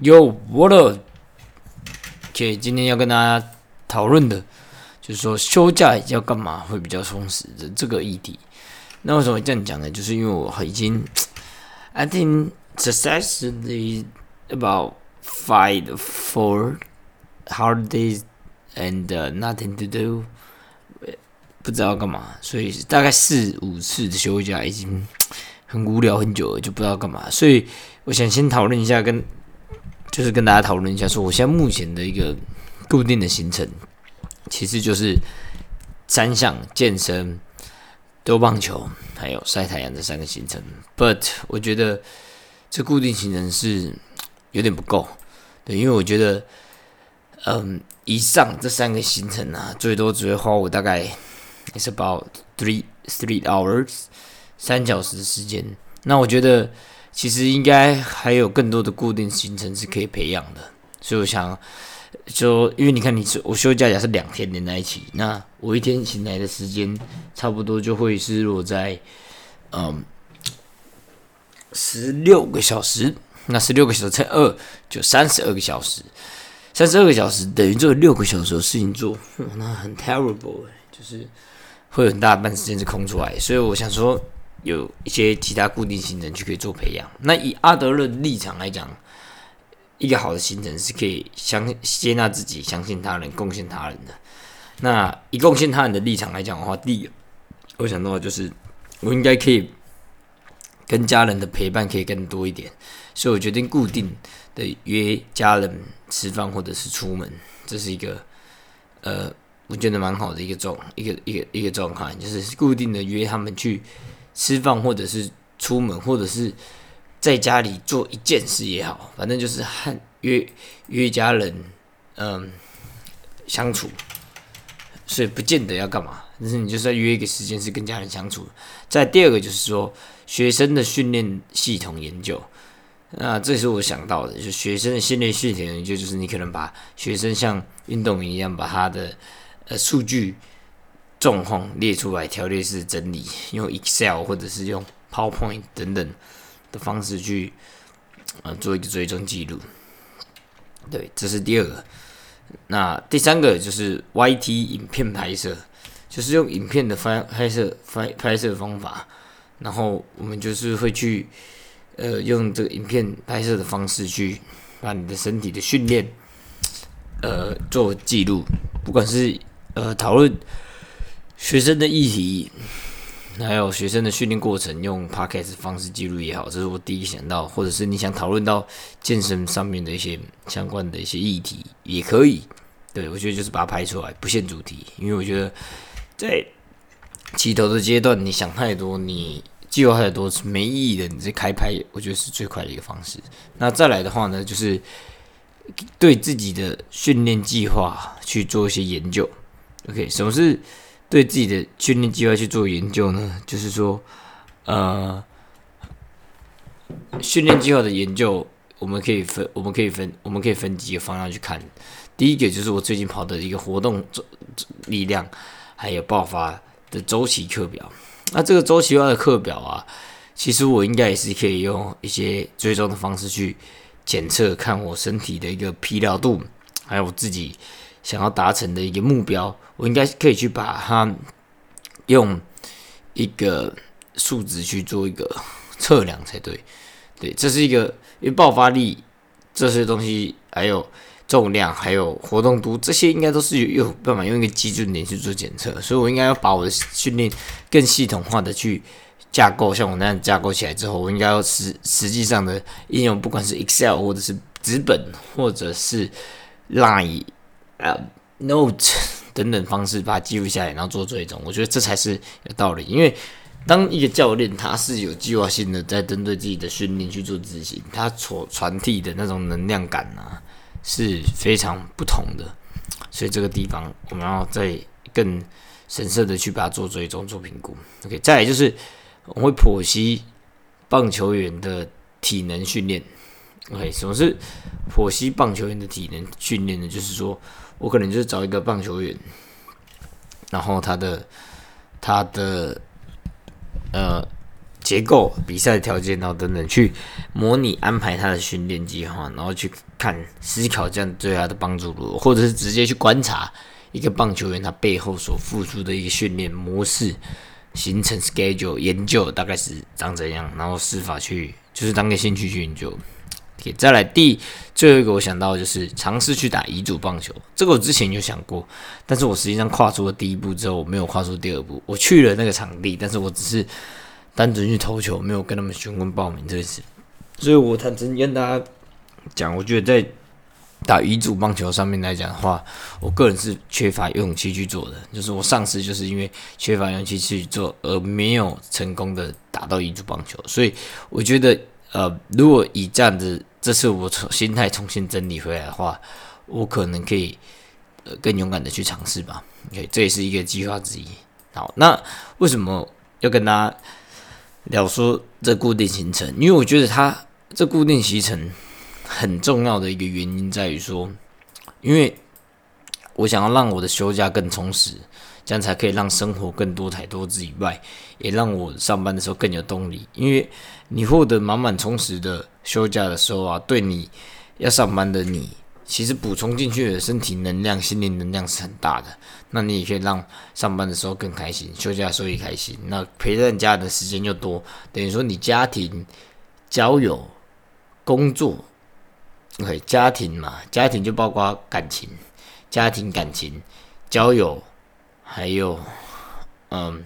有我的，OK，今天要跟大家讨论的，就是说休假要干嘛会比较充实的这个议题。那为什么这样讲呢？就是因为我已经，I think successfully about five four holidays and nothing to do，不知道干嘛，所以大概四五次的休假已经 很无聊很久了，就不知道干嘛。所以我想先讨论一下跟。就是跟大家讨论一下，说我现在目前的一个固定的行程，其实就是三项健身、丢棒球，还有晒太阳这三个行程。But 我觉得这固定行程是有点不够，对，因为我觉得，嗯，以上这三个行程啊，最多只会花我大概 it's about three three hours 三小时的时间。那我觉得。其实应该还有更多的固定行程是可以培养的，所以我想，就因为你看，你我休假假是两天连在一起，那我一天醒来的时间差不多就会是落在嗯十六个小时，那十六个小时乘二就三十二个小时，三十二个小时等于做六个小时的事情做，那很 terrible，就是会有很大半时间是空出来，所以我想说。有一些其他固定行程去可以做培养。那以阿德勒立场来讲，一个好的行程是可以相接纳自己、相信他人、贡献他人的。那以贡献他人的立场来讲的话，第一，我想到就是我应该可以跟家人的陪伴可以更多一点，所以我决定固定的约家人吃饭或者是出门，这是一个呃，我觉得蛮好的一个状一个一个一个状况，就是固定的约他们去。吃饭，或者是出门，或者是在家里做一件事也好，反正就是和约约家人，嗯，相处，所以不见得要干嘛，但是你就是要约一个时间是跟家人相处。再第二个就是说，学生的训练系统研究，那这是我想到的，就学生的训练系统研究，就是你可能把学生像运动员一样，把他的呃数据。状况列出来，条列式整理，用 Excel 或者是用 PowerPoint 等等的方式去呃做一个追踪记录。对，这是第二个。那第三个就是 YT 影片拍摄，就是用影片的拍拍摄拍拍摄方法，然后我们就是会去呃用这个影片拍摄的方式去把你的身体的训练呃做记录，不管是呃讨论。学生的议题，还有学生的训练过程，用 podcast 方式记录也好，这是我第一想到，或者是你想讨论到健身上面的一些相关的一些议题，也可以。对我觉得就是把它拍出来，不限主题，因为我觉得在起头的阶段，你想太多，你计划太多是没意义的。你这开拍，我觉得是最快的一个方式。那再来的话呢，就是对自己的训练计划去做一些研究。OK，什么是？对自己的训练计划去做研究呢，就是说，呃，训练计划的研究，我们可以分，我们可以分，我们可以分几个方向去看。第一个就是我最近跑的一个活动周力量，还有爆发的周期课表。那这个周期化的课表啊，其实我应该也是可以用一些追踪的方式去检测，看我身体的一个疲劳度，还有我自己。想要达成的一个目标，我应该可以去把它用一个数值去做一个测量才对。对，这是一个因为爆发力这些东西，还有重量，还有活动度，这些应该都是有有办法用一个基准点去做检测。所以我应该要把我的训练更系统化的去架构，像我那样架构起来之后，我应该要实实际上的应用，不管是 Excel 或者是纸本，或者是 Line。呃，note 等等方式把它记录下来，然后做追踪，我觉得这才是有道理。因为当一个教练他是有计划性的在针对自己的训练去做执行，他所传递的那种能量感啊是非常不同的。所以这个地方我们要再更神圣的去把它做追踪、做评估。OK，再来就是我会剖析棒球员的体能训练。OK，什么是剖析棒球员的体能训练呢？就是说。我可能就是找一个棒球员，然后他的他的呃结构、比赛条件，然后等等去模拟安排他的训练计划，然后去看思考这样对他的帮助如何，或者是直接去观察一个棒球员他背后所付出的一个训练模式、形成 schedule 研究大概是长怎样，然后试法去就是当个兴趣去研究。再来第最后一个我想到就是尝试去打乙组棒球，这个我之前有想过，但是我实际上跨出了第一步之后，我没有跨出第二步。我去了那个场地，但是我只是单纯去投球，没有跟他们询问报名这件事。所以我坦诚跟大家讲，我觉得在打乙组棒球上面来讲的话，我个人是缺乏勇气去做的。就是我上次就是因为缺乏勇气去做，而没有成功的打到乙组棒球。所以我觉得。呃，如果以这样子，这次我从心态重新整理回来的话，我可能可以呃更勇敢的去尝试吧。OK，这也是一个计划之一。好，那为什么要跟大家聊说这固定行程？因为我觉得它这固定行程很重要的一个原因在于说，因为我想要让我的休假更充实。这样才可以让生活更多彩多姿以外，也让我上班的时候更有动力。因为你获得满满充实的休假的时候啊，对你要上班的你，其实补充进去的身体能量、心灵能量是很大的。那你也可以让上班的时候更开心，休假的时候也开心。那陪伴家的时间又多，等于说你家庭、交友、工作，OK，家庭嘛，家庭就包括感情、家庭感情、交友。还有，嗯，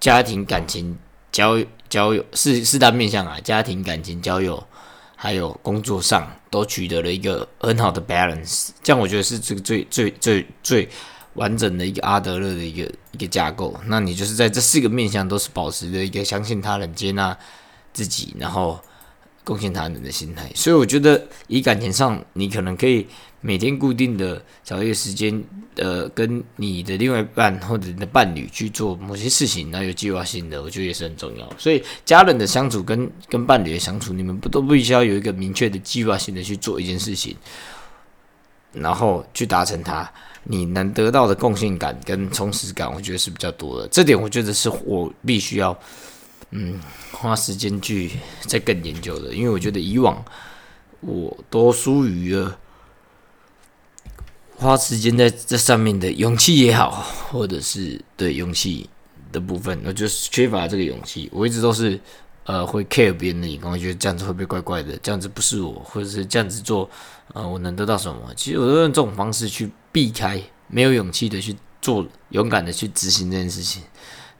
家庭感情交交友四四大面向啊，家庭感情交友，还有工作上都取得了一个很好的 balance，这样我觉得是这个最最最最完整的一个阿德勒的一个一个架构。那你就是在这四个面向都是保持着一个相信他人、接纳自己，然后。贡献他人的心态，所以我觉得以感情上，你可能可以每天固定的找一个时间，呃，跟你的另外一半或者你的伴侣去做某些事情，然后有计划性的，我觉得也是很重要。所以家人的相处跟跟伴侣的相处，你们不都必须要有一个明确的计划性的去做一件事情，然后去达成它，你能得到的贡献感跟充实感，我觉得是比较多的。这点我觉得是我必须要。嗯，花时间去再更研究的，因为我觉得以往我都疏于了花时间在这上面的勇气也好，或者是对勇气的部分，我就是缺乏这个勇气。我一直都是呃会 care 别人的眼光，觉得这样子会不会怪怪的？这样子不是我，或者是这样子做，呃，我能得到什么？其实我都用这种方式去避开，没有勇气的去做，勇敢的去执行这件事情。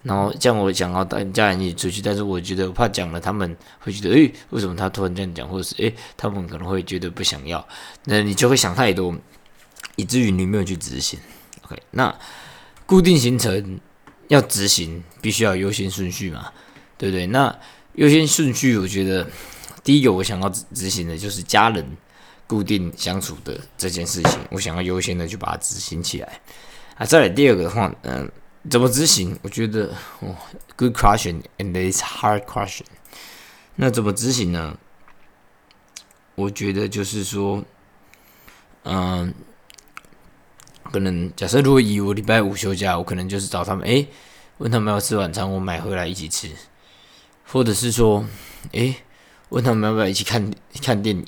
然后这样我想要带家人一起出去，但是我觉得我怕讲了，他们会觉得，诶，为什么他突然这样讲，或者是，诶，他们可能会觉得不想要，那你就会想太多，以至于你没有去执行。OK，那固定行程要执行，必须要优先顺序嘛，对不对？那优先顺序，我觉得第一个我想要执行的就是家人固定相处的这件事情，我想要优先的去把它执行起来。啊，再来第二个的话，嗯。怎么执行？我觉得哦，good question and it's hard question。那怎么执行呢？我觉得就是说，嗯，可能假设如果以我礼拜五休假，我可能就是找他们，诶，问他们要吃晚餐，我买回来一起吃，或者是说，诶，问他们要不要一起看看电影。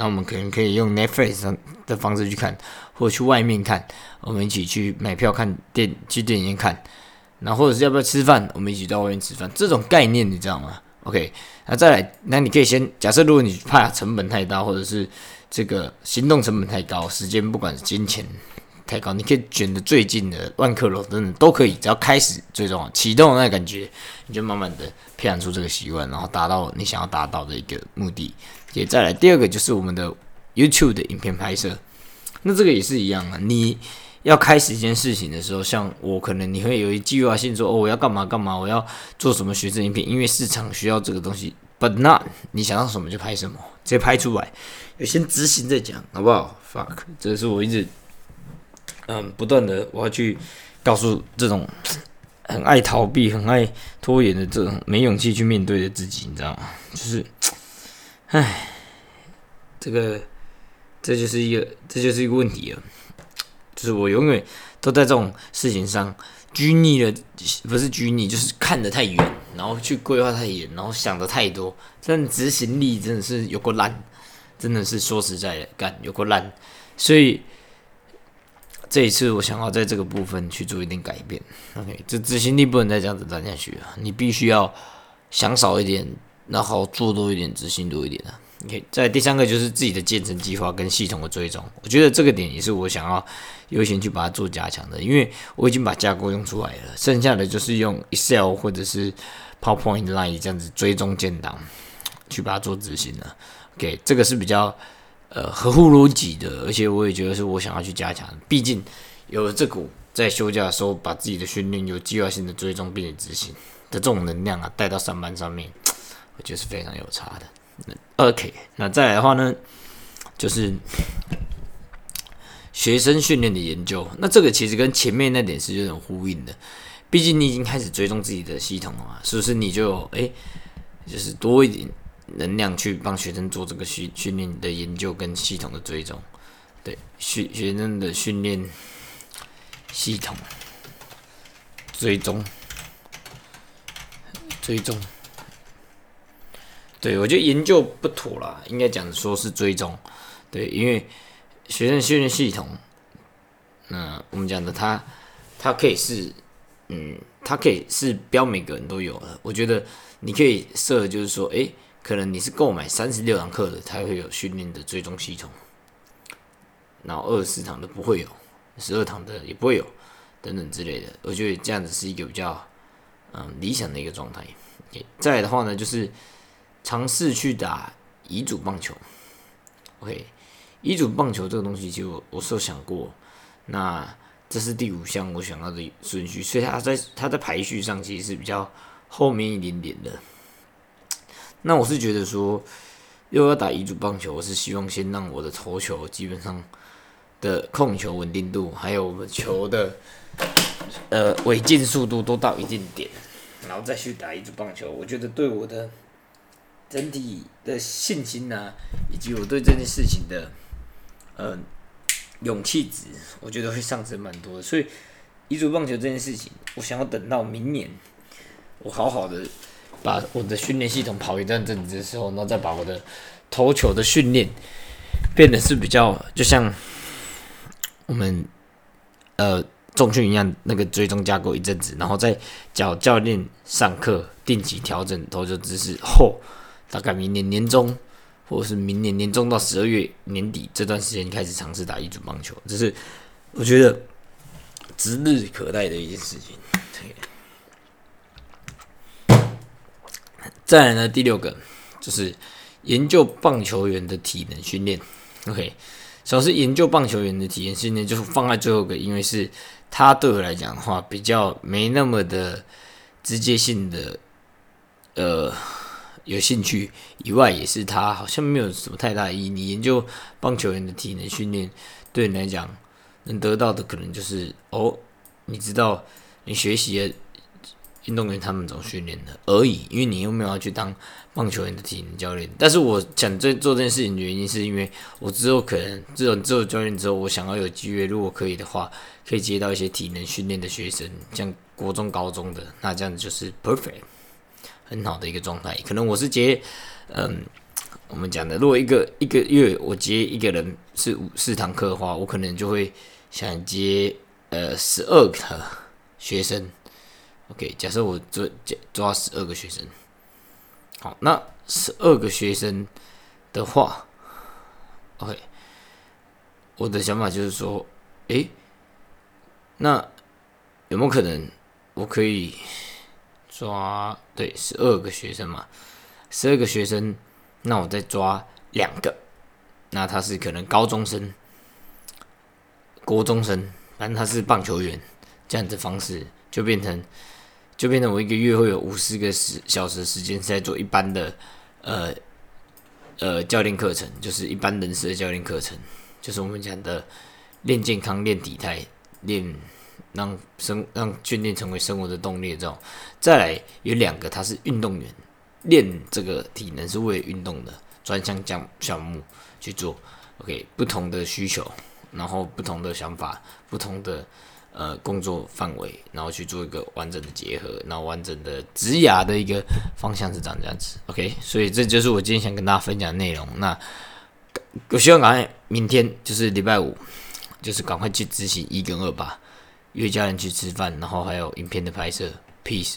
那我们可能可以用 Netflix 的方式去看，或者去外面看，我们一起去买票看电，去电影院看，那或者是要不要吃饭，我们一起到外面吃饭，这种概念你知道吗？OK，那再来，那你可以先假设，如果你怕成本太大，或者是这个行动成本太高，时间不管是金钱太高，你可以选择最近的万客楼等等都可以，只要开始最重要启动那感觉，你就慢慢的培养出这个习惯，然后达到你想要达到的一个目的。也再来第二个就是我们的 YouTube 的影片拍摄，那这个也是一样啊。你要开始一件事情的时候，像我可能你会有一计划性说，哦，我要干嘛干嘛，我要做什么学生影片，因为市场需要这个东西。But not，你想要什么就拍什么，直接拍出来，先执行再讲，好不好？Fuck，这是我一直嗯不断的我要去告诉这种很爱逃避、很爱拖延的这种没勇气去面对的自己，你知道吗？就是。唉，这个这就是一个这就是一个问题了。就是我永远都在这种事情上拘泥了，不是拘泥，就是看得太远，然后去规划太远，然后想的太多，但执行力真的是有过烂，真的是说实在的，干有过烂，所以这一次我想要在这个部分去做一点改变。OK，这执行力不能再这样子烂下去了，你必须要想少一点，然后做多一点，执行多一点啊。OK，在第三个就是自己的建成计划跟系统的追踪，我觉得这个点也是我想要优先去把它做加强的，因为我已经把架构用出来了，剩下的就是用 Excel 或者是 PowerPoint Line 这样子追踪建档，去把它做执行了。OK，这个是比较呃合乎逻辑的，而且我也觉得是我想要去加强，毕竟有了这股在休假的时候把自己的训练有计划性的追踪并且执行的这种能量啊，带到上班上面，我觉得是非常有差的。OK，那再来的话呢，就是学生训练的研究。那这个其实跟前面那点是有点呼应的。毕竟你已经开始追踪自己的系统了嘛，是不是？你就诶，就是多一点能量去帮学生做这个训训练的研究跟系统的追踪。对，学学生的训练系统追踪追踪。对，我觉得研究不妥啦，应该讲说是追踪。对，因为学生训练系统，那我们讲的它，它可以是，嗯，它可以是标每个人都有的。我觉得你可以设，就是说，诶，可能你是购买三十六堂课的，它会有训练的追踪系统，然后二十四堂的不会有，十二堂的也不会有，等等之类的。我觉得这样子是一个比较，嗯，理想的一个状态。再来的话呢，就是。尝试去打乙组棒球，OK，乙组棒球这个东西，其实我我是有想过，那这是第五项我想要的顺序，所以它在它在排序上其实是比较后面一点点的。那我是觉得说，又要打乙组棒球，我是希望先让我的投球基本上的控球稳定度，还有我们球的呃违禁速度都到一定点，然后再去打乙组棒球，我觉得对我的。整体的信心呐，以及我对这件事情的，呃，勇气值，我觉得会上升蛮多的。所以，遗嘱棒球这件事情，我想要等到明年，我好好的把我的训练系统跑一段阵子的时候，然后再把我的投球的训练变得是比较，就像我们呃重训一样，那个追踪架构一阵子，然后再教教练上课，定期调整投球姿势后。大概明年年中，或者是明年年中到十二月年底这段时间开始尝试打一组棒球，这是我觉得指日可待的一件事情。对再来呢，第六个就是研究棒球员的体能训练。OK，首先研究棒球员的体能训练，就是放在最后个，因为是他对我来讲的话，比较没那么的直接性的，呃。有兴趣以外，也是他好像没有什么太大意义。你研究棒球员的体能训练，对你来讲能得到的可能就是哦，你知道你学习的运动员他们怎么训练的而已。因为你又没有要去当棒球员的体能教练。但是我想这做这件事情的原因，是因为我之后可能这种做教练之后，我想要有机会，如果可以的话，可以接到一些体能训练的学生，像国中、高中的，那这样子就是 perfect。很好的一个状态，可能我是接，嗯，我们讲的，如果一个一个月我接一个人是五四堂课的话，我可能就会想接呃十二个学生。OK，假设我抓抓十二个学生，好，那十二个学生的话，OK，我的想法就是说，诶，那有没有可能我可以？抓对十二个学生嘛，十二个学生，那我再抓两个，那他是可能高中生、国中生，反正他是棒球员，这样子方式就变成，就变成我一个月会有五十个时小时时间在做一般的，呃呃教练课程，就是一般人士的教练课程，就是我们讲的练健康、练体态、练。让生让训练成为生活的动力，这种再来有两个，他是运动员，练这个体能是为了运动的专项项项目去做。OK，不同的需求然后不同的想法，不同的呃工作范围，然后去做一个完整的结合，然后完整的职涯的一个方向是长这样子。OK，所以这就是我今天想跟大家分享的内容。那我希望赶快明天就是礼拜五，就是赶快去执行一跟二吧，约家人去吃饭，然后还有影片的拍摄。Peace。